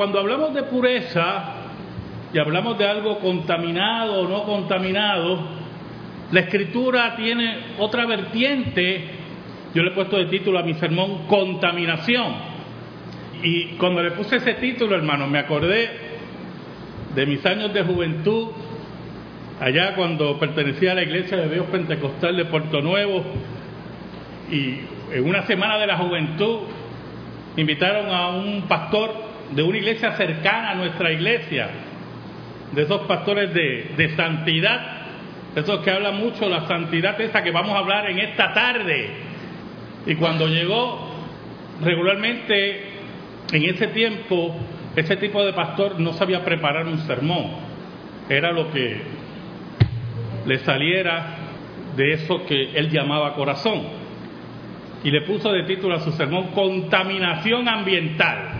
cuando hablamos de pureza y hablamos de algo contaminado o no contaminado, la escritura tiene otra vertiente, yo le he puesto de título a mi sermón, contaminación. Y cuando le puse ese título, hermano, me acordé de mis años de juventud, allá cuando pertenecía a la Iglesia de Dios Pentecostal de Puerto Nuevo, y en una semana de la juventud invitaron a un pastor de una iglesia cercana a nuestra iglesia, de esos pastores de, de santidad, esos que hablan mucho de la santidad esa que vamos a hablar en esta tarde. Y cuando llegó, regularmente en ese tiempo, ese tipo de pastor no sabía preparar un sermón. Era lo que le saliera de eso que él llamaba corazón. Y le puso de título a su sermón Contaminación ambiental.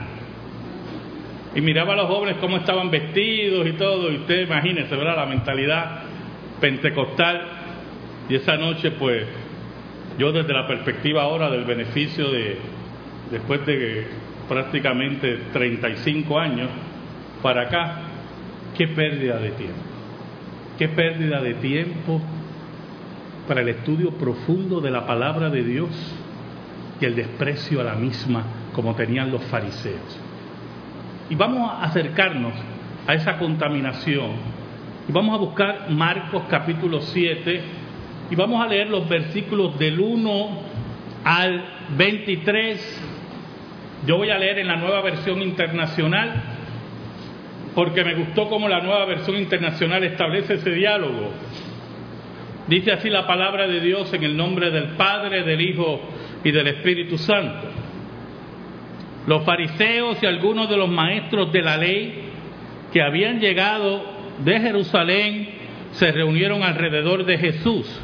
Y miraba a los jóvenes cómo estaban vestidos y todo, y usted imagínese, ¿verdad? La mentalidad pentecostal. Y esa noche, pues, yo desde la perspectiva ahora del beneficio de, después de prácticamente 35 años para acá, qué pérdida de tiempo. Qué pérdida de tiempo para el estudio profundo de la palabra de Dios y el desprecio a la misma como tenían los fariseos. Y vamos a acercarnos a esa contaminación y vamos a buscar Marcos capítulo 7 y vamos a leer los versículos del 1 al 23. Yo voy a leer en la nueva versión internacional porque me gustó cómo la nueva versión internacional establece ese diálogo. Dice así la palabra de Dios en el nombre del Padre, del Hijo y del Espíritu Santo. Los fariseos y algunos de los maestros de la ley que habían llegado de Jerusalén se reunieron alrededor de Jesús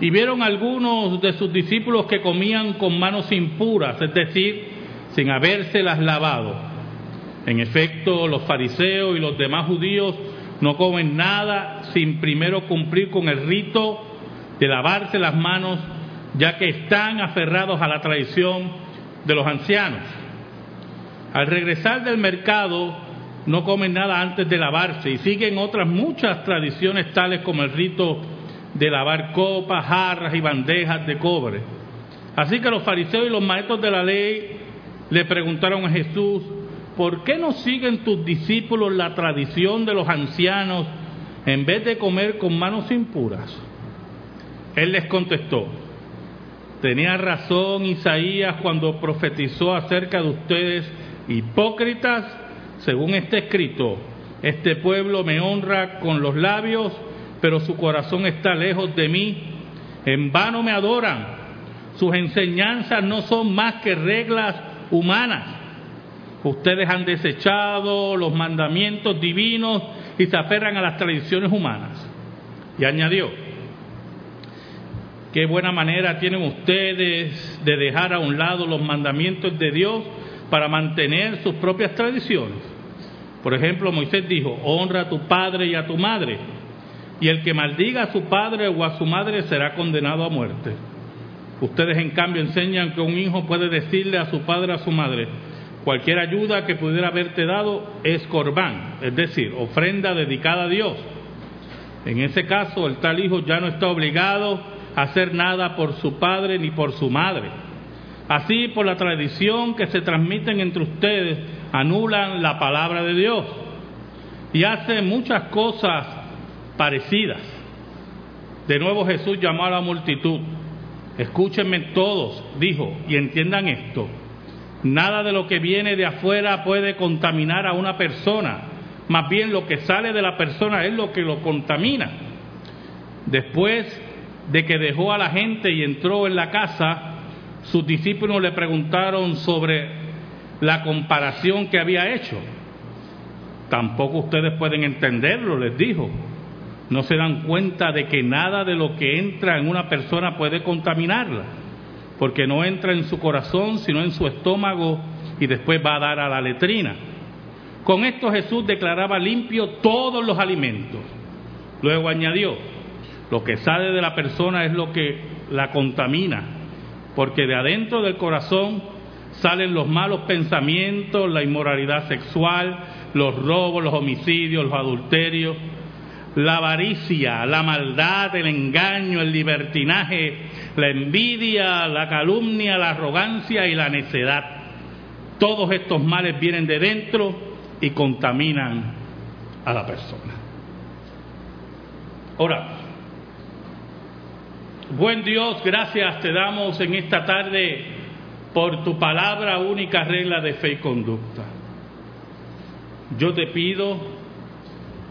y vieron algunos de sus discípulos que comían con manos impuras, es decir, sin habérselas lavado. En efecto, los fariseos y los demás judíos no comen nada sin primero cumplir con el rito de lavarse las manos, ya que están aferrados a la tradición de los ancianos. Al regresar del mercado, no comen nada antes de lavarse y siguen otras muchas tradiciones tales como el rito de lavar copas, jarras y bandejas de cobre. Así que los fariseos y los maestros de la ley le preguntaron a Jesús, ¿por qué no siguen tus discípulos la tradición de los ancianos en vez de comer con manos impuras? Él les contestó, tenía razón Isaías cuando profetizó acerca de ustedes hipócritas, según está escrito, este pueblo me honra con los labios, pero su corazón está lejos de mí, en vano me adoran, sus enseñanzas no son más que reglas humanas. Ustedes han desechado los mandamientos divinos y se aferran a las tradiciones humanas. Y añadió, qué buena manera tienen ustedes de dejar a un lado los mandamientos de Dios para mantener sus propias tradiciones. Por ejemplo, Moisés dijo, honra a tu padre y a tu madre, y el que maldiga a su padre o a su madre será condenado a muerte. Ustedes en cambio enseñan que un hijo puede decirle a su padre o a su madre, cualquier ayuda que pudiera haberte dado es corbán, es decir, ofrenda dedicada a Dios. En ese caso, el tal hijo ya no está obligado hacer nada por su padre ni por su madre. Así, por la tradición que se transmiten entre ustedes, anulan la palabra de Dios y hacen muchas cosas parecidas. De nuevo Jesús llamó a la multitud. Escúchenme todos, dijo, y entiendan esto. Nada de lo que viene de afuera puede contaminar a una persona. Más bien lo que sale de la persona es lo que lo contamina. Después de que dejó a la gente y entró en la casa, sus discípulos le preguntaron sobre la comparación que había hecho. Tampoco ustedes pueden entenderlo, les dijo. No se dan cuenta de que nada de lo que entra en una persona puede contaminarla, porque no entra en su corazón, sino en su estómago y después va a dar a la letrina. Con esto Jesús declaraba limpio todos los alimentos. Luego añadió, lo que sale de la persona es lo que la contamina, porque de adentro del corazón salen los malos pensamientos, la inmoralidad sexual, los robos, los homicidios, los adulterios, la avaricia, la maldad, el engaño, el libertinaje, la envidia, la calumnia, la arrogancia y la necedad. Todos estos males vienen de dentro y contaminan a la persona. Ahora, Buen Dios, gracias te damos en esta tarde por tu palabra única regla de fe y conducta. Yo te pido,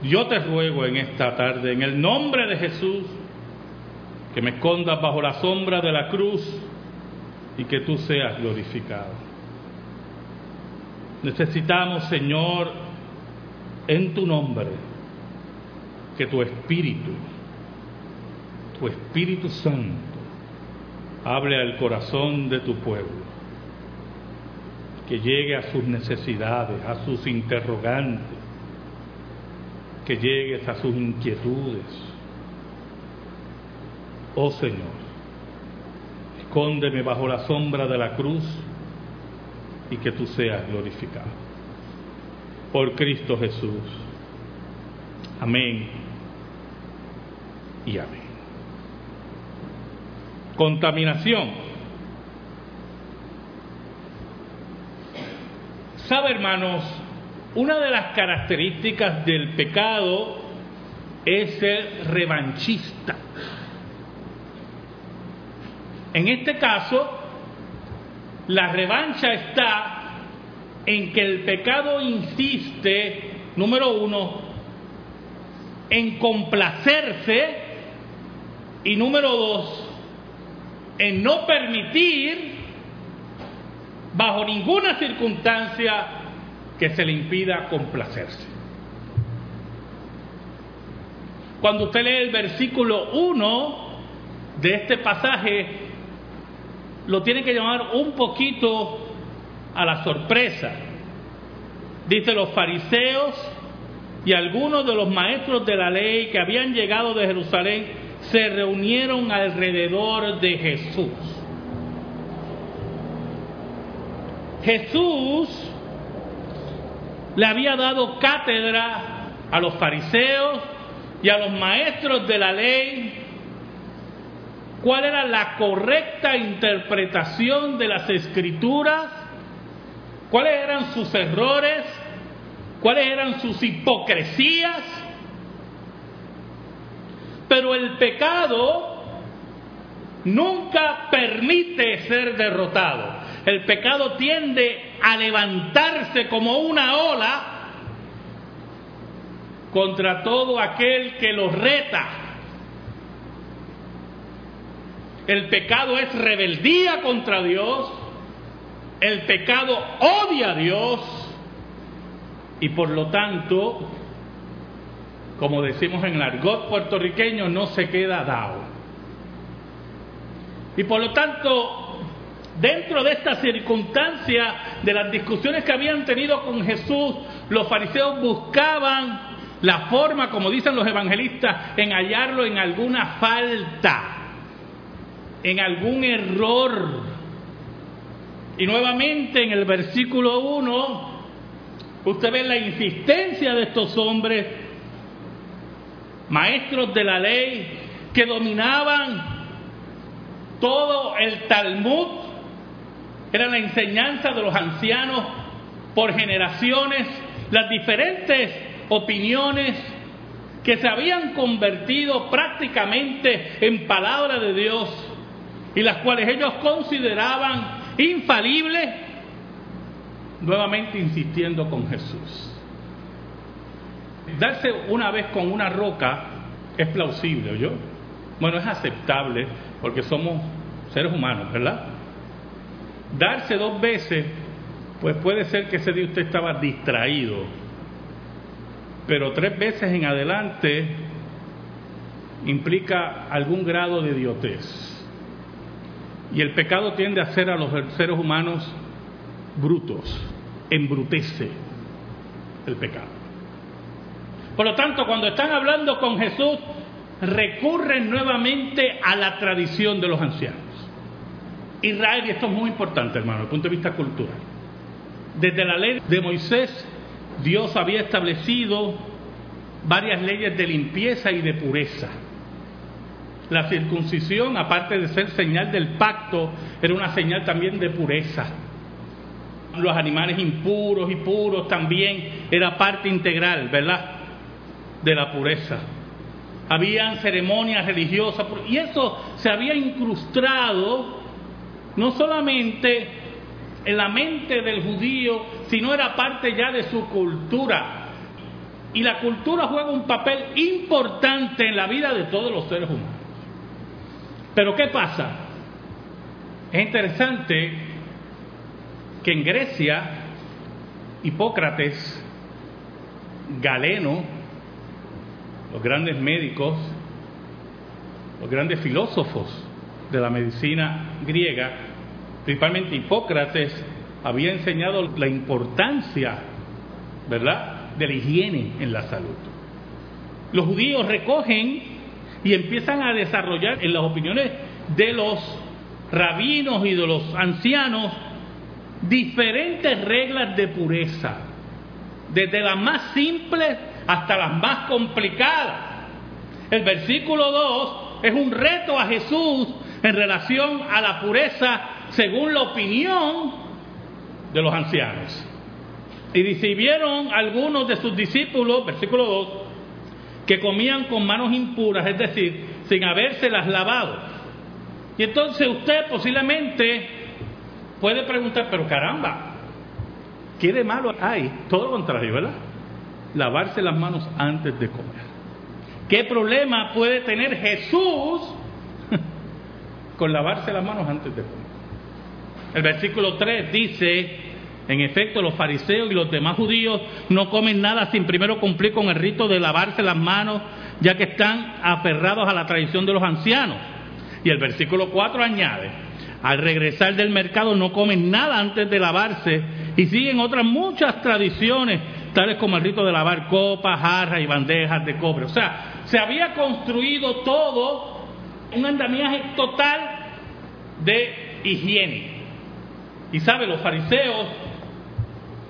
yo te ruego en esta tarde, en el nombre de Jesús, que me escondas bajo la sombra de la cruz y que tú seas glorificado. Necesitamos, Señor, en tu nombre, que tu espíritu tu Espíritu Santo hable al corazón de tu pueblo, que llegue a sus necesidades, a sus interrogantes, que llegues a sus inquietudes. Oh Señor, escóndeme bajo la sombra de la cruz y que tú seas glorificado. Por Cristo Jesús. Amén y amén contaminación. ¿Sabe, hermanos? Una de las características del pecado es ser revanchista. En este caso, la revancha está en que el pecado insiste, número uno, en complacerse y número dos, en no permitir bajo ninguna circunstancia que se le impida complacerse. Cuando usted lee el versículo 1 de este pasaje, lo tiene que llamar un poquito a la sorpresa. Dice los fariseos y algunos de los maestros de la ley que habían llegado de Jerusalén se reunieron alrededor de Jesús. Jesús le había dado cátedra a los fariseos y a los maestros de la ley cuál era la correcta interpretación de las escrituras, cuáles eran sus errores, cuáles eran sus hipocresías pero el pecado nunca permite ser derrotado. El pecado tiende a levantarse como una ola contra todo aquel que lo reta. El pecado es rebeldía contra Dios. El pecado odia a Dios. Y por lo tanto, como decimos en el argot puertorriqueño, no se queda dado. Y por lo tanto, dentro de esta circunstancia de las discusiones que habían tenido con Jesús, los fariseos buscaban la forma, como dicen los evangelistas, en hallarlo en alguna falta, en algún error. Y nuevamente en el versículo 1, usted ve la insistencia de estos hombres maestros de la ley que dominaban todo el Talmud, era la enseñanza de los ancianos por generaciones, las diferentes opiniones que se habían convertido prácticamente en palabra de Dios y las cuales ellos consideraban infalibles, nuevamente insistiendo con Jesús darse una vez con una roca es plausible, ¿yo? Bueno, es aceptable porque somos seres humanos, ¿verdad? Darse dos veces, pues puede ser que ese día usted estaba distraído, pero tres veces en adelante implica algún grado de idiotez. Y el pecado tiende a hacer a los seres humanos brutos, embrutece el pecado. Por lo tanto, cuando están hablando con Jesús, recurren nuevamente a la tradición de los ancianos. Israel, y esto es muy importante, hermano, desde el punto de vista cultural. Desde la ley de Moisés, Dios había establecido varias leyes de limpieza y de pureza. La circuncisión, aparte de ser señal del pacto, era una señal también de pureza. Los animales impuros y puros también era parte integral, ¿verdad? De la pureza. Habían ceremonias religiosas y eso se había incrustado no solamente en la mente del judío, sino era parte ya de su cultura. Y la cultura juega un papel importante en la vida de todos los seres humanos. Pero ¿qué pasa? Es interesante que en Grecia, Hipócrates, Galeno, los grandes médicos, los grandes filósofos de la medicina griega, principalmente Hipócrates, había enseñado la importancia, ¿verdad?, de la higiene en la salud. Los judíos recogen y empiezan a desarrollar en las opiniones de los rabinos y de los ancianos diferentes reglas de pureza, desde las más simples hasta las más complicadas. El versículo 2 es un reto a Jesús en relación a la pureza según la opinión de los ancianos. Y recibieron algunos de sus discípulos, versículo 2, que comían con manos impuras, es decir, sin habérselas lavado. Y entonces usted posiblemente puede preguntar, pero caramba, ¿qué de malo hay? Todo lo contrario, ¿verdad? Lavarse las manos antes de comer. ¿Qué problema puede tener Jesús con lavarse las manos antes de comer? El versículo 3 dice, en efecto, los fariseos y los demás judíos no comen nada sin primero cumplir con el rito de lavarse las manos, ya que están aferrados a la tradición de los ancianos. Y el versículo 4 añade, al regresar del mercado no comen nada antes de lavarse y siguen otras muchas tradiciones, tales como el rito de lavar copas, jarras y bandejas de cobre. O sea, se había construido todo un andamiaje total de higiene. Y sabe, los fariseos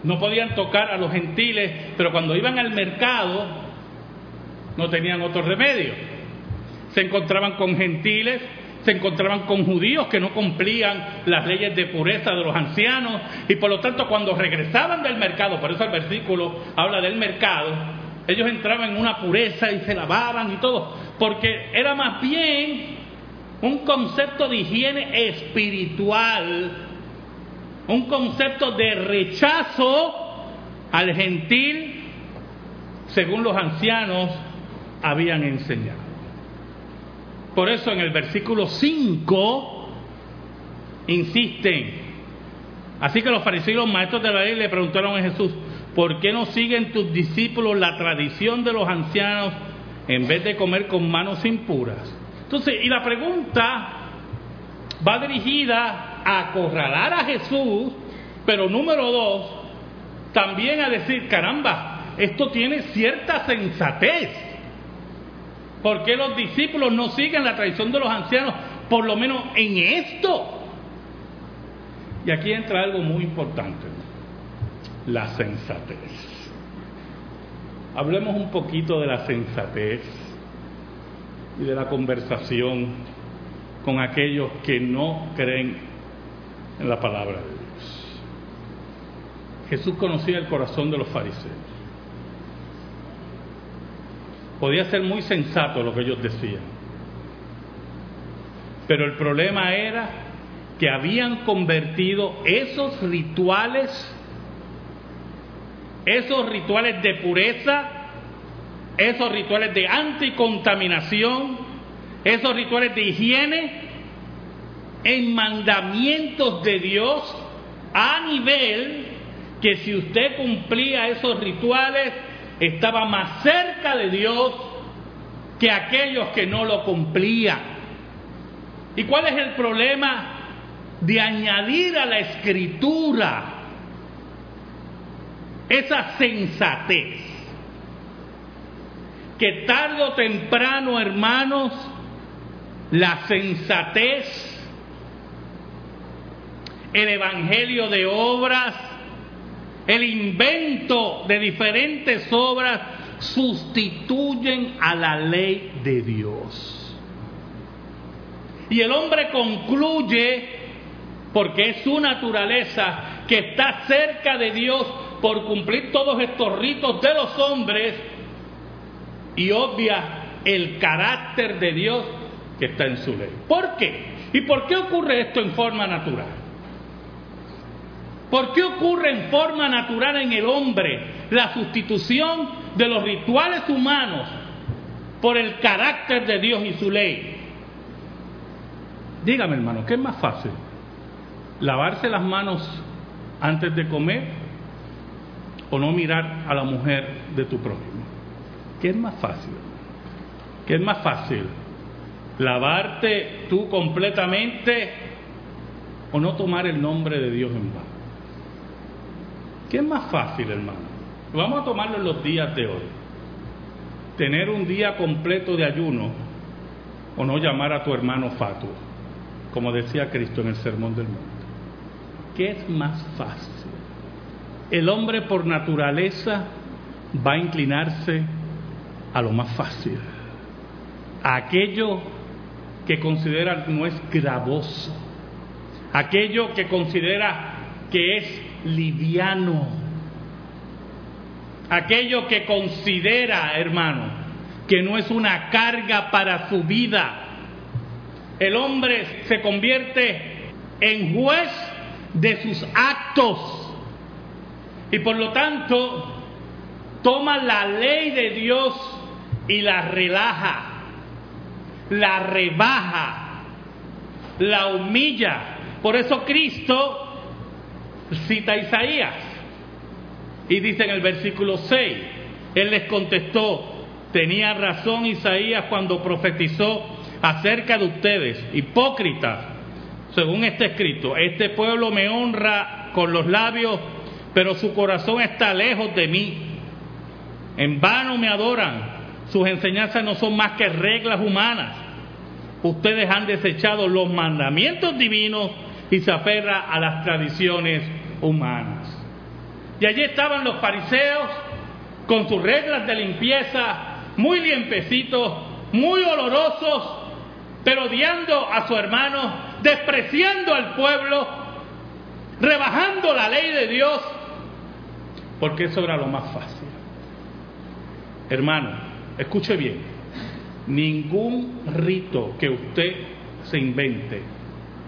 no podían tocar a los gentiles, pero cuando iban al mercado no tenían otro remedio. Se encontraban con gentiles, se encontraban con judíos que no cumplían las leyes de pureza de los ancianos y por lo tanto cuando regresaban del mercado, por eso el versículo habla del mercado, ellos entraban en una pureza y se lavaban y todo, porque era más bien un concepto de higiene espiritual un concepto de rechazo al gentil según los ancianos habían enseñado. Por eso en el versículo 5 insisten. Así que los fariseos los maestros de la ley le preguntaron a Jesús, ¿por qué no siguen tus discípulos la tradición de los ancianos en vez de comer con manos impuras? Entonces, y la pregunta va dirigida acorralar a Jesús, pero número dos, también a decir, caramba, esto tiene cierta sensatez. ¿Por qué los discípulos no siguen la tradición de los ancianos, por lo menos en esto? Y aquí entra algo muy importante, la sensatez. Hablemos un poquito de la sensatez y de la conversación con aquellos que no creen en la palabra de Dios. Jesús conocía el corazón de los fariseos. Podía ser muy sensato lo que ellos decían. Pero el problema era que habían convertido esos rituales, esos rituales de pureza, esos rituales de anticontaminación, esos rituales de higiene, en mandamientos de Dios a nivel que si usted cumplía esos rituales estaba más cerca de Dios que aquellos que no lo cumplían. ¿Y cuál es el problema de añadir a la escritura esa sensatez? Que tarde o temprano, hermanos, la sensatez el evangelio de obras, el invento de diferentes obras sustituyen a la ley de Dios. Y el hombre concluye, porque es su naturaleza, que está cerca de Dios por cumplir todos estos ritos de los hombres y obvia el carácter de Dios que está en su ley. ¿Por qué? ¿Y por qué ocurre esto en forma natural? ¿Por qué ocurre en forma natural en el hombre la sustitución de los rituales humanos por el carácter de Dios y su ley? Dígame, hermano, ¿qué es más fácil? ¿Lavarse las manos antes de comer o no mirar a la mujer de tu prójimo? ¿Qué es más fácil? ¿Qué es más fácil? ¿Lavarte tú completamente o no tomar el nombre de Dios en vano? ¿Qué es más fácil, hermano? Vamos a tomarlo en los días de hoy. Tener un día completo de ayuno o no llamar a tu hermano fatuo como decía Cristo en el Sermón del Monte. ¿Qué es más fácil? El hombre por naturaleza va a inclinarse a lo más fácil, a aquello que considera no es gravoso, aquello que considera que es liviano, aquello que considera, hermano, que no es una carga para su vida, el hombre se convierte en juez de sus actos y por lo tanto toma la ley de Dios y la relaja, la rebaja, la humilla. Por eso Cristo cita a Isaías y dice en el versículo 6, Él les contestó, tenía razón Isaías cuando profetizó acerca de ustedes, hipócritas, según está escrito, este pueblo me honra con los labios, pero su corazón está lejos de mí. En vano me adoran, sus enseñanzas no son más que reglas humanas. Ustedes han desechado los mandamientos divinos y se aferra a las tradiciones humanas. Y allí estaban los fariseos con sus reglas de limpieza, muy limpiecitos, muy olorosos, pero odiando a su hermano, despreciando al pueblo, rebajando la ley de Dios, porque eso era lo más fácil. Hermano, escuche bien, ningún rito que usted se invente,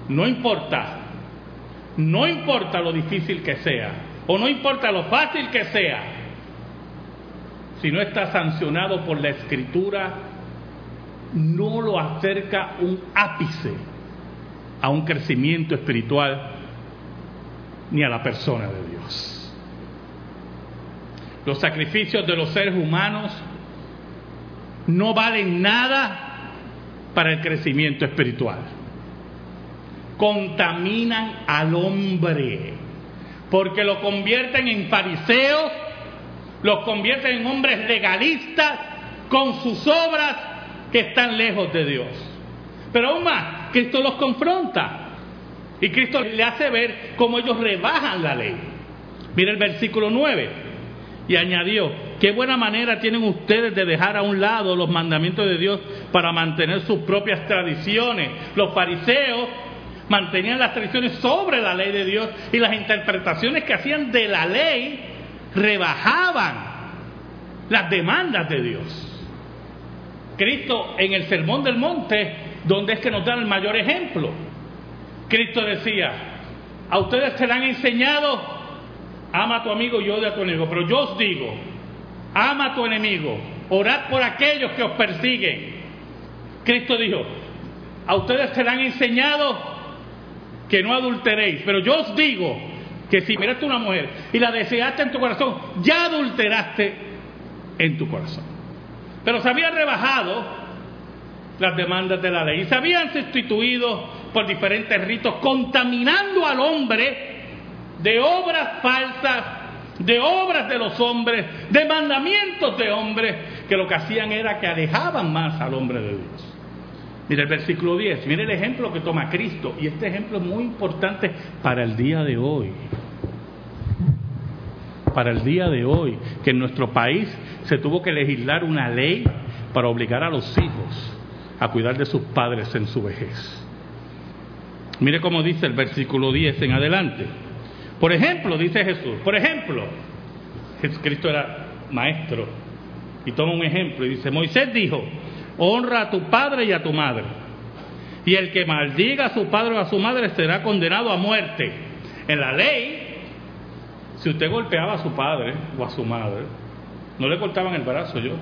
no importa, no importa lo difícil que sea, o no importa lo fácil que sea, si no está sancionado por la escritura, no lo acerca un ápice a un crecimiento espiritual ni a la persona de Dios. Los sacrificios de los seres humanos no valen nada para el crecimiento espiritual. Contaminan al hombre porque lo convierten en fariseos, los convierten en hombres legalistas con sus obras que están lejos de Dios. Pero aún más, Cristo los confronta. Y Cristo le hace ver cómo ellos rebajan la ley. Mira el versículo 9. Y añadió, qué buena manera tienen ustedes de dejar a un lado los mandamientos de Dios para mantener sus propias tradiciones. Los fariseos mantenían las tradiciones sobre la ley de Dios y las interpretaciones que hacían de la ley rebajaban las demandas de Dios. Cristo en el Sermón del Monte, donde es que nos dan el mayor ejemplo. Cristo decía, a ustedes se han enseñado, ama a tu amigo y odia a tu enemigo, pero yo os digo, ama a tu enemigo, orad por aquellos que os persiguen. Cristo dijo, a ustedes se han enseñado que no adulteréis, pero yo os digo que si miraste una mujer y la deseaste en tu corazón, ya adulteraste en tu corazón. Pero se habían rebajado las demandas de la ley y se habían sustituido por diferentes ritos, contaminando al hombre de obras falsas, de obras de los hombres, de mandamientos de hombres, que lo que hacían era que alejaban más al hombre de Dios. Mira el versículo 10, mire el ejemplo que toma Cristo. Y este ejemplo es muy importante para el día de hoy. Para el día de hoy, que en nuestro país se tuvo que legislar una ley para obligar a los hijos a cuidar de sus padres en su vejez. Mire cómo dice el versículo 10 en adelante. Por ejemplo, dice Jesús, por ejemplo, Jesucristo era maestro y toma un ejemplo y dice, Moisés dijo, honra a tu padre y a tu madre. Y el que maldiga a su padre o a su madre será condenado a muerte. En la ley, si usted golpeaba a su padre o a su madre, no le cortaban el brazo yo,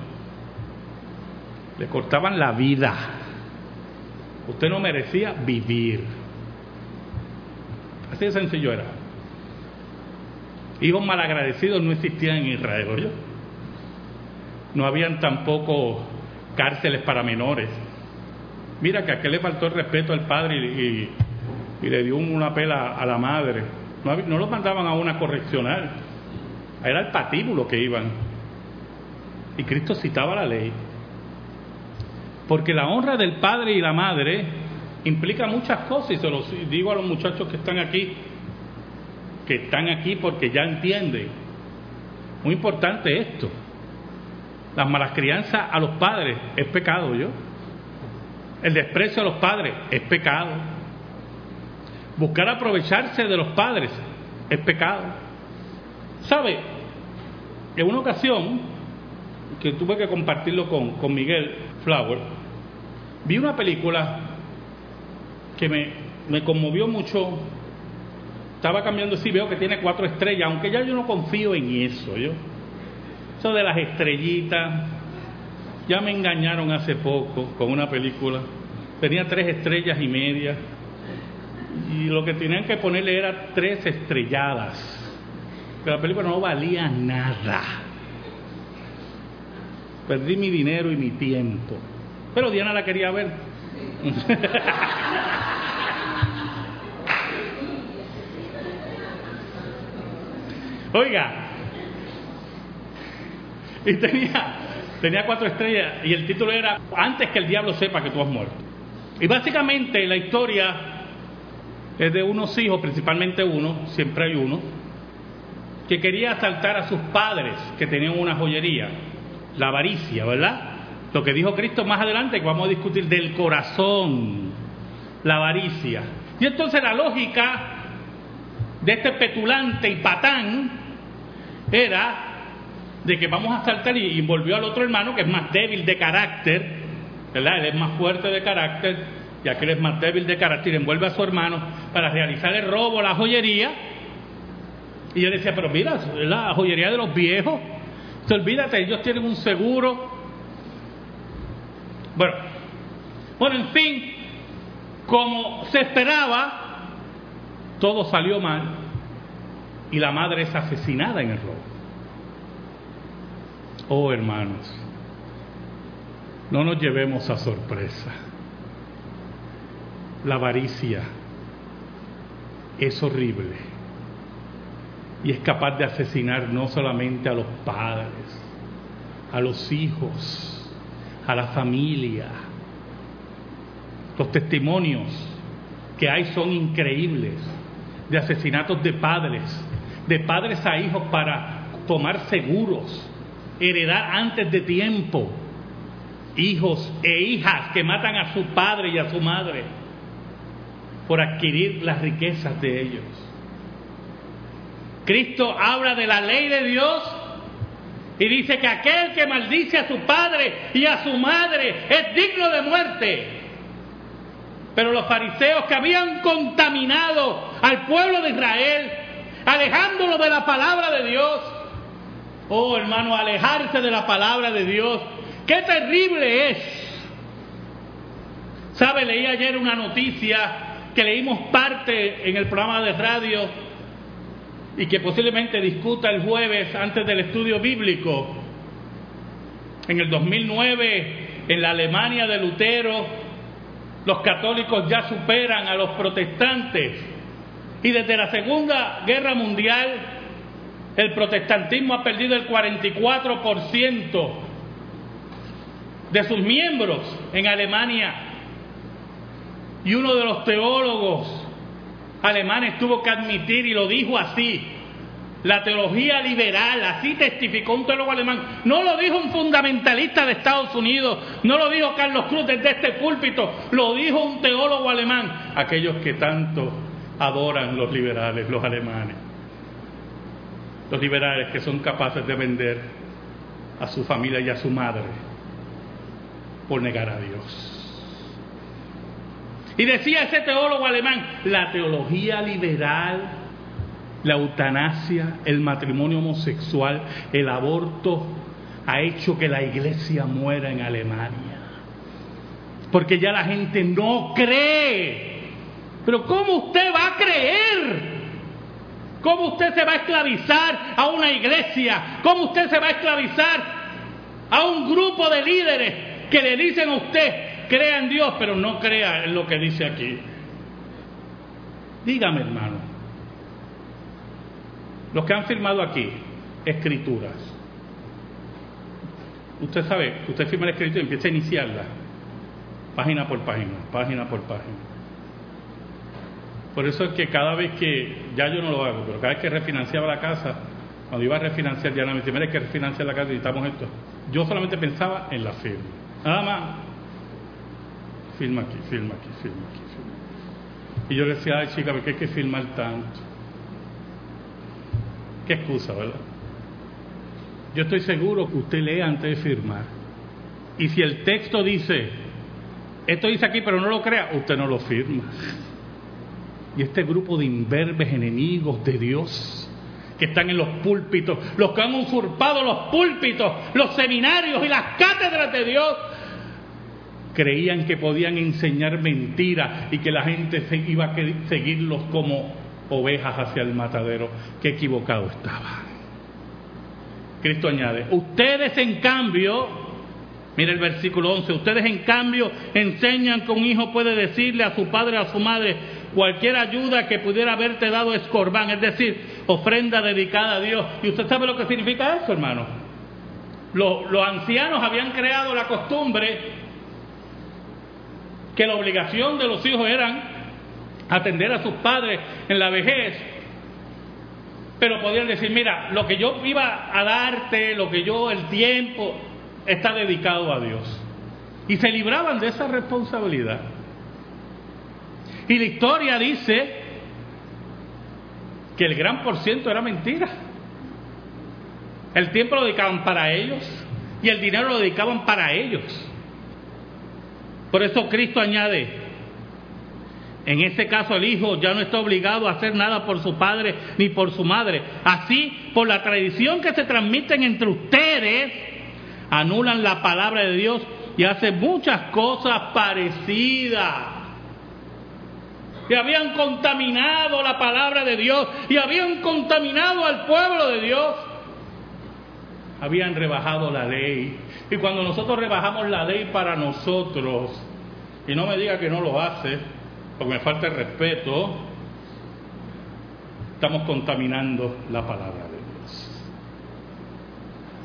le cortaban la vida. Usted no merecía vivir. Así de sencillo era. Hijos malagradecidos no existían en Israel, ¿oye? No habían tampoco cárceles para menores. Mira que a qué le faltó el respeto al padre y, le dio una pela a la madre. No, no los mandaban a una correccional, era el patíbulo que iban. Y Cristo citaba la ley. Porque la honra del padre y la madre implica muchas cosas, y se los digo a los muchachos que están aquí, que están aquí porque ya entienden. Muy importante esto. Las malas crianzas a los padres es pecado, ¿yo? El desprecio a los padres es pecado. Buscar aprovecharse de los padres es pecado. ¿Sabe? En una ocasión, que tuve que compartirlo con, con Miguel Flower, vi una película que me, me conmovió mucho. Estaba cambiando, sí, veo que tiene cuatro estrellas, aunque ya yo no confío en eso, ¿yo? Eso de las estrellitas, ya me engañaron hace poco con una película. Tenía tres estrellas y media. Y lo que tenían que ponerle era tres estrelladas. Pero la película no valía nada. Perdí mi dinero y mi tiempo. Pero Diana la quería ver. Oiga, y tenía, tenía cuatro estrellas y el título era Antes que el diablo sepa que tú has muerto. Y básicamente la historia es de unos hijos, principalmente uno, siempre hay uno, que quería asaltar a sus padres que tenían una joyería, la avaricia, ¿verdad? Lo que dijo Cristo más adelante, que vamos a discutir del corazón, la avaricia. Y entonces la lógica de este petulante y patán era de que vamos a saltar y envolvió al otro hermano que es más débil de carácter, ¿verdad? Él es más fuerte de carácter y aquel es más débil de carácter, envuelve a su hermano para realizar el robo, la joyería. Y yo decía, pero mira, es la joyería de los viejos. Se olvídate, ellos tienen un seguro. Bueno, bueno, en fin, como se esperaba, todo salió mal y la madre es asesinada en el robo. Oh hermanos, no nos llevemos a sorpresa. La avaricia es horrible y es capaz de asesinar no solamente a los padres, a los hijos, a la familia. Los testimonios que hay son increíbles de asesinatos de padres, de padres a hijos para tomar seguros heredar antes de tiempo. Hijos e hijas que matan a su padre y a su madre por adquirir las riquezas de ellos. Cristo habla de la ley de Dios y dice que aquel que maldice a su padre y a su madre es digno de muerte. Pero los fariseos que habían contaminado al pueblo de Israel, alejándolo de la palabra de Dios, Oh, hermano, alejarse de la palabra de Dios. Qué terrible es. ¿Sabe? Leí ayer una noticia que leímos parte en el programa de radio y que posiblemente discuta el jueves antes del estudio bíblico. En el 2009, en la Alemania de Lutero, los católicos ya superan a los protestantes. Y desde la Segunda Guerra Mundial, el protestantismo ha perdido el 44% de sus miembros en Alemania. Y uno de los teólogos alemanes tuvo que admitir y lo dijo así. La teología liberal, así testificó un teólogo alemán. No lo dijo un fundamentalista de Estados Unidos, no lo dijo Carlos Cruz desde este púlpito, lo dijo un teólogo alemán. Aquellos que tanto adoran los liberales, los alemanes. Los liberales que son capaces de vender a su familia y a su madre por negar a Dios. Y decía ese teólogo alemán, la teología liberal, la eutanasia, el matrimonio homosexual, el aborto, ha hecho que la iglesia muera en Alemania. Porque ya la gente no cree. Pero ¿cómo usted va a creer? ¿Cómo usted se va a esclavizar a una iglesia? ¿Cómo usted se va a esclavizar a un grupo de líderes que le dicen a usted, crea en Dios, pero no crea en lo que dice aquí. Dígame, hermano, los que han firmado aquí escrituras, usted sabe usted firma la escritura y empieza a iniciarla, página por página, página por página. Por eso es que cada vez que, ya yo no lo hago, pero cada vez que refinanciaba la casa, cuando iba a refinanciar, ya no me decía, mira, que refinanciar la casa necesitamos esto. Yo solamente pensaba en la firma. Nada más, firma aquí, firma aquí, firma aquí, firma Y yo le decía, ay chica, ¿por qué hay que firmar tanto? Qué excusa, ¿verdad? Yo estoy seguro que usted lee antes de firmar. Y si el texto dice, esto dice aquí, pero no lo crea, usted no lo firma. Y este grupo de imberbes enemigos de Dios, que están en los púlpitos, los que han usurpado los púlpitos, los seminarios y las cátedras de Dios, creían que podían enseñar mentiras y que la gente iba a seguirlos como ovejas hacia el matadero. Qué equivocado estaba. Cristo añade, ustedes en cambio, mire el versículo 11, ustedes en cambio enseñan que un hijo puede decirle a su padre a su madre cualquier ayuda que pudiera haberte dado es corbán, es decir, ofrenda dedicada a Dios. ¿Y usted sabe lo que significa eso, hermano? Los, los ancianos habían creado la costumbre que la obligación de los hijos eran atender a sus padres en la vejez, pero podían decir, mira, lo que yo iba a darte, lo que yo, el tiempo, está dedicado a Dios. Y se libraban de esa responsabilidad. Y la historia dice que el gran por ciento era mentira. El tiempo lo dedicaban para ellos y el dinero lo dedicaban para ellos. Por eso Cristo añade, en este caso el hijo ya no está obligado a hacer nada por su padre ni por su madre. Así, por la tradición que se transmiten entre ustedes, anulan la palabra de Dios y hacen muchas cosas parecidas. Que habían contaminado la palabra de Dios y habían contaminado al pueblo de Dios. Habían rebajado la ley y cuando nosotros rebajamos la ley para nosotros, y no me diga que no lo hace, porque me falta el respeto, estamos contaminando la palabra de Dios.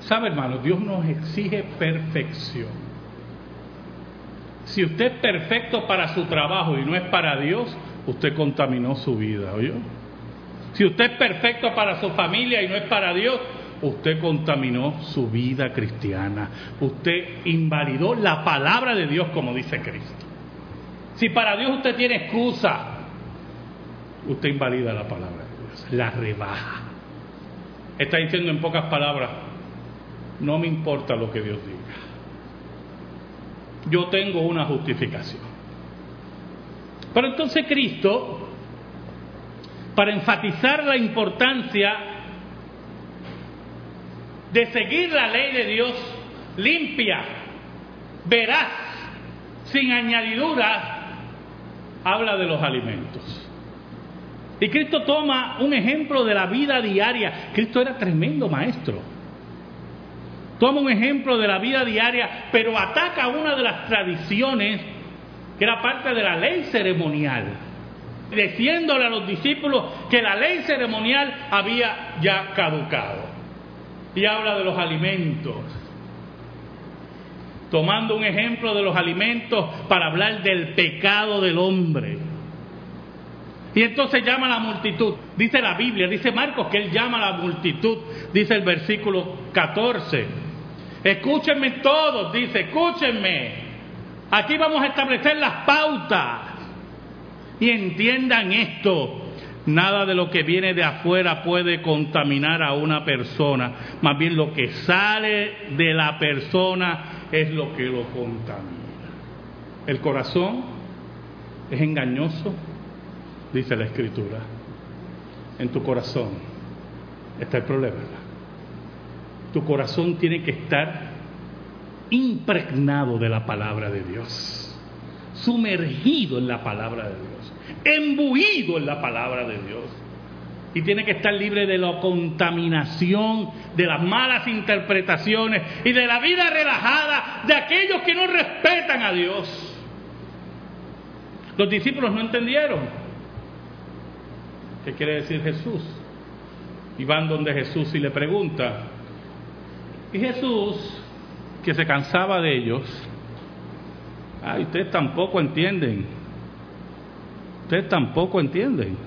¿Sabe, hermano? Dios nos exige perfección. Si usted es perfecto para su trabajo y no es para Dios, usted contaminó su vida, ¿oyó? Si usted es perfecto para su familia y no es para Dios, usted contaminó su vida cristiana, usted invalidó la palabra de Dios como dice Cristo. Si para Dios usted tiene excusa, usted invalida la palabra de Dios, la rebaja. Está diciendo en pocas palabras, no me importa lo que Dios diga. Yo tengo una justificación. Pero entonces Cristo, para enfatizar la importancia de seguir la ley de Dios limpia, veraz, sin añadiduras, habla de los alimentos. Y Cristo toma un ejemplo de la vida diaria. Cristo era tremendo maestro. Toma un ejemplo de la vida diaria, pero ataca una de las tradiciones que era parte de la ley ceremonial, diciéndole a los discípulos que la ley ceremonial había ya caducado y habla de los alimentos. tomando un ejemplo de los alimentos para hablar del pecado del hombre. Y entonces llama a la multitud. Dice la Biblia, dice Marcos que él llama a la multitud, dice el versículo 14. Escúchenme todos, dice, escúchenme. Aquí vamos a establecer las pautas. Y entiendan esto. Nada de lo que viene de afuera puede contaminar a una persona. Más bien lo que sale de la persona es lo que lo contamina. El corazón es engañoso, dice la escritura. En tu corazón está el problema. Tu corazón tiene que estar impregnado de la palabra de Dios, sumergido en la palabra de Dios, embuido en la palabra de Dios. Y tiene que estar libre de la contaminación, de las malas interpretaciones y de la vida relajada de aquellos que no respetan a Dios. Los discípulos no entendieron. ¿Qué quiere decir Jesús? Y van donde Jesús y le pregunta. Y Jesús que se cansaba de ellos, ay, ustedes tampoco entienden, ustedes tampoco entienden.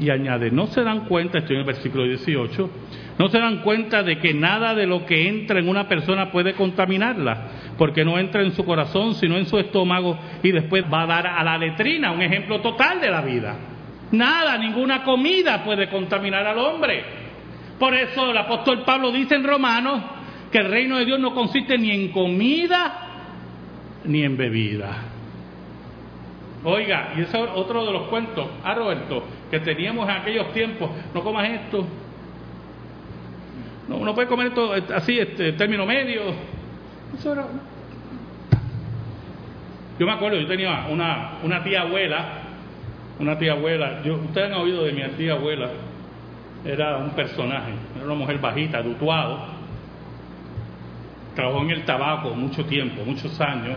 Y añade, no se dan cuenta, estoy en el versículo 18, no se dan cuenta de que nada de lo que entra en una persona puede contaminarla, porque no entra en su corazón, sino en su estómago y después va a dar a la letrina, un ejemplo total de la vida. Nada, ninguna comida puede contaminar al hombre. Por eso el apóstol Pablo dice en Romanos que el reino de Dios no consiste ni en comida ni en bebida. Oiga, y ese es otro de los cuentos, ah, Roberto, que teníamos en aquellos tiempos, no comas esto, no, uno puede comer esto eh, así, este término medio. Eso era... Yo me acuerdo, yo tenía una, una tía abuela, una tía abuela, yo, ustedes han oído de mi tía abuela, era un personaje, era una mujer bajita, dutuado, trabajó en el tabaco mucho tiempo, muchos años,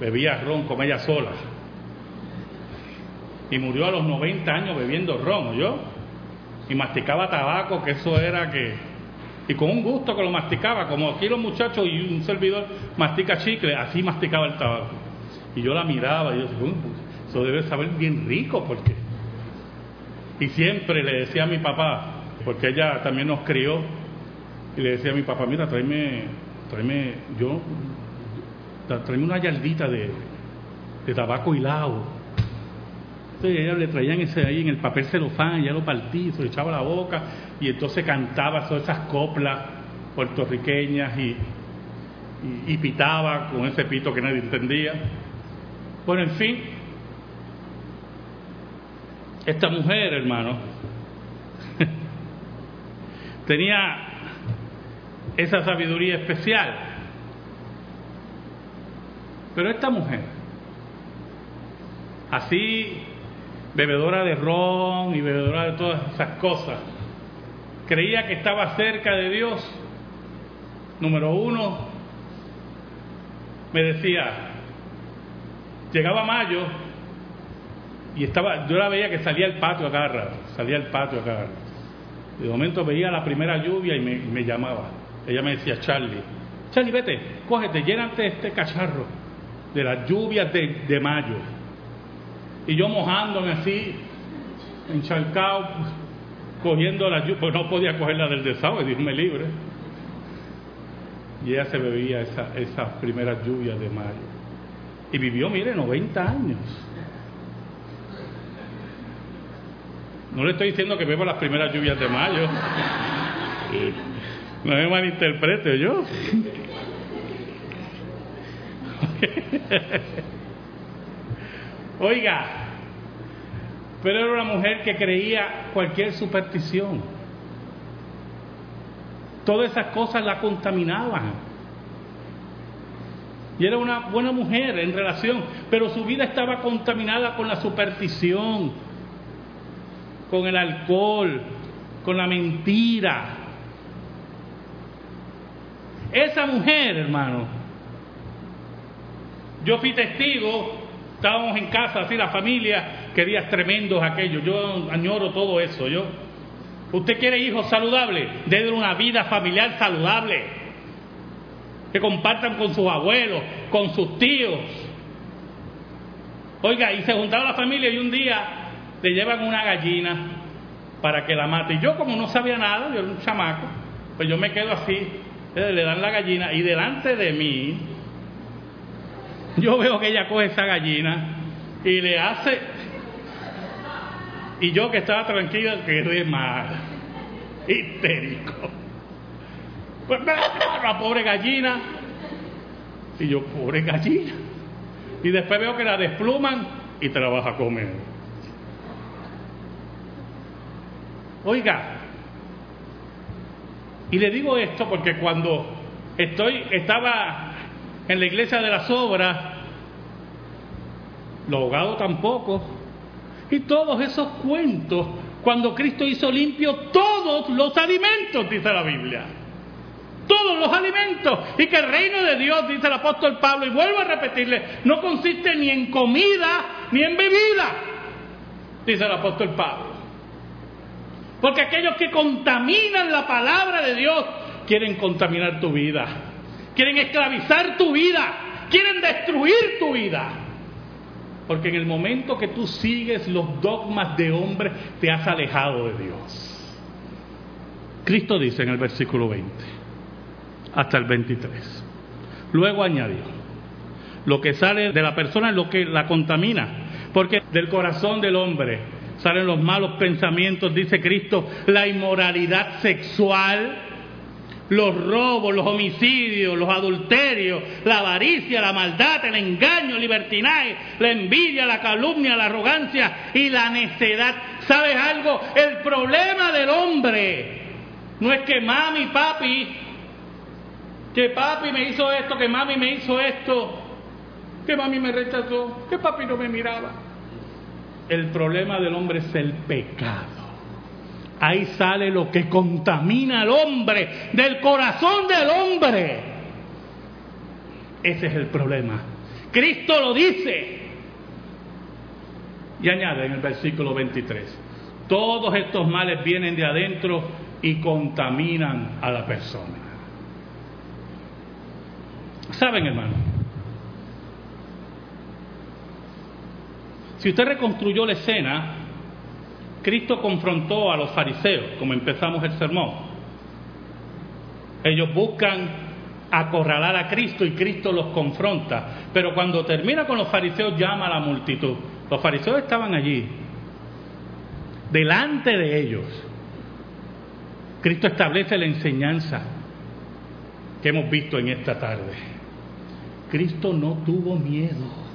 bebía ron como ella sola. Y murió a los 90 años bebiendo ron, yo. Y masticaba tabaco, que eso era que. Y con un gusto que lo masticaba, como aquí los muchachos y un servidor mastica chicle, así masticaba el tabaco. Y yo la miraba y yo decía, eso debe saber bien rico, porque. Y siempre le decía a mi papá, porque ella también nos crió, y le decía a mi papá, mira, tráeme, tráeme, yo, tráeme una yardita de, de tabaco hilado. Entonces ella le traían ese ahí en el papel celofán, ya lo partí, se lo echaba la boca y entonces cantaba todas esas coplas puertorriqueñas y, y pitaba con ese pito que nadie entendía. Bueno, en fin, esta mujer, hermano, tenía esa sabiduría especial. Pero esta mujer, así bebedora de ron y bebedora de todas esas cosas, creía que estaba cerca de Dios. Número uno, me decía, llegaba mayo y estaba, yo la veía que salía al patio a cada salía al patio a cada. De momento veía la primera lluvia y me llamaba ella me decía, Charlie, Charlie, vete, cógete, llénate este cacharro de las lluvias de, mayo. Y yo mojándome así, encharcado, cogiendo la lluvia, pues no podía cogerla del desagüe, Dios libre. Y ella se bebía esa, esas primeras lluvias de mayo. Y vivió, mire, 90 años. No le estoy diciendo que beba las primeras lluvias de mayo. No me malinterprete yo. Oiga, pero era una mujer que creía cualquier superstición. Todas esas cosas la contaminaban. Y era una buena mujer en relación, pero su vida estaba contaminada con la superstición, con el alcohol, con la mentira, esa mujer, hermano, yo fui testigo, estábamos en casa, así la familia, qué días tremendos aquellos, yo añoro todo eso, yo. ¿Usted quiere hijos saludables? Debe una vida familiar saludable. que compartan con sus abuelos, con sus tíos. Oiga, y se juntaba la familia y un día le llevan una gallina para que la mate. Y yo como no sabía nada, yo era un chamaco, pues yo me quedo así, eh, le dan la gallina y delante de mí, yo veo que ella coge esa gallina y le hace, y yo que estaba tranquilo, quedé mal, histérico. Pues la pobre gallina, y yo, pobre gallina. Y después veo que la despluman y te la vas a comer. Oiga, y le digo esto porque cuando estoy, estaba en la iglesia de las obras, lo ahogado tampoco, y todos esos cuentos, cuando Cristo hizo limpio todos los alimentos, dice la Biblia. Todos los alimentos. Y que el reino de Dios, dice el apóstol Pablo, y vuelvo a repetirle, no consiste ni en comida ni en bebida, dice el apóstol Pablo. Porque aquellos que contaminan la palabra de Dios quieren contaminar tu vida, quieren esclavizar tu vida, quieren destruir tu vida. Porque en el momento que tú sigues los dogmas de hombre, te has alejado de Dios. Cristo dice en el versículo 20, hasta el 23. Luego añadió, lo que sale de la persona es lo que la contamina, porque del corazón del hombre salen los malos pensamientos, dice Cristo, la inmoralidad sexual, los robos, los homicidios, los adulterios, la avaricia, la maldad, el engaño, el libertinaje, la envidia, la calumnia, la arrogancia y la necedad. ¿Sabes algo? El problema del hombre no es que mami, papi, que papi me hizo esto, que mami me hizo esto, que mami me rechazó, que papi no me miraba. El problema del hombre es el pecado. Ahí sale lo que contamina al hombre, del corazón del hombre. Ese es el problema. Cristo lo dice. Y añade en el versículo 23, todos estos males vienen de adentro y contaminan a la persona. ¿Saben, hermano? Si usted reconstruyó la escena, Cristo confrontó a los fariseos, como empezamos el sermón. Ellos buscan acorralar a Cristo y Cristo los confronta. Pero cuando termina con los fariseos llama a la multitud. Los fariseos estaban allí, delante de ellos. Cristo establece la enseñanza que hemos visto en esta tarde. Cristo no tuvo miedo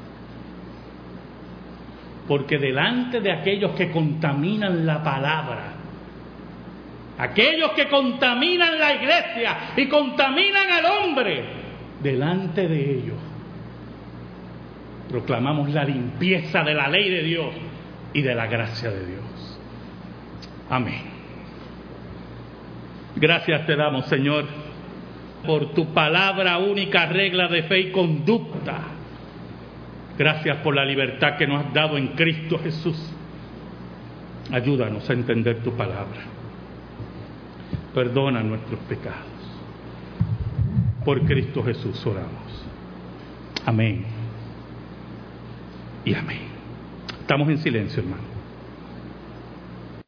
porque delante de aquellos que contaminan la palabra, aquellos que contaminan la iglesia y contaminan al hombre, delante de ellos proclamamos la limpieza de la ley de Dios y de la gracia de Dios. Amén. Gracias te damos, Señor, por tu palabra única regla de fe y conducta Gracias por la libertad que nos has dado en Cristo Jesús. Ayúdanos a entender tu palabra. Perdona nuestros pecados. Por Cristo Jesús oramos. Amén. Y amén. Estamos en silencio, hermano.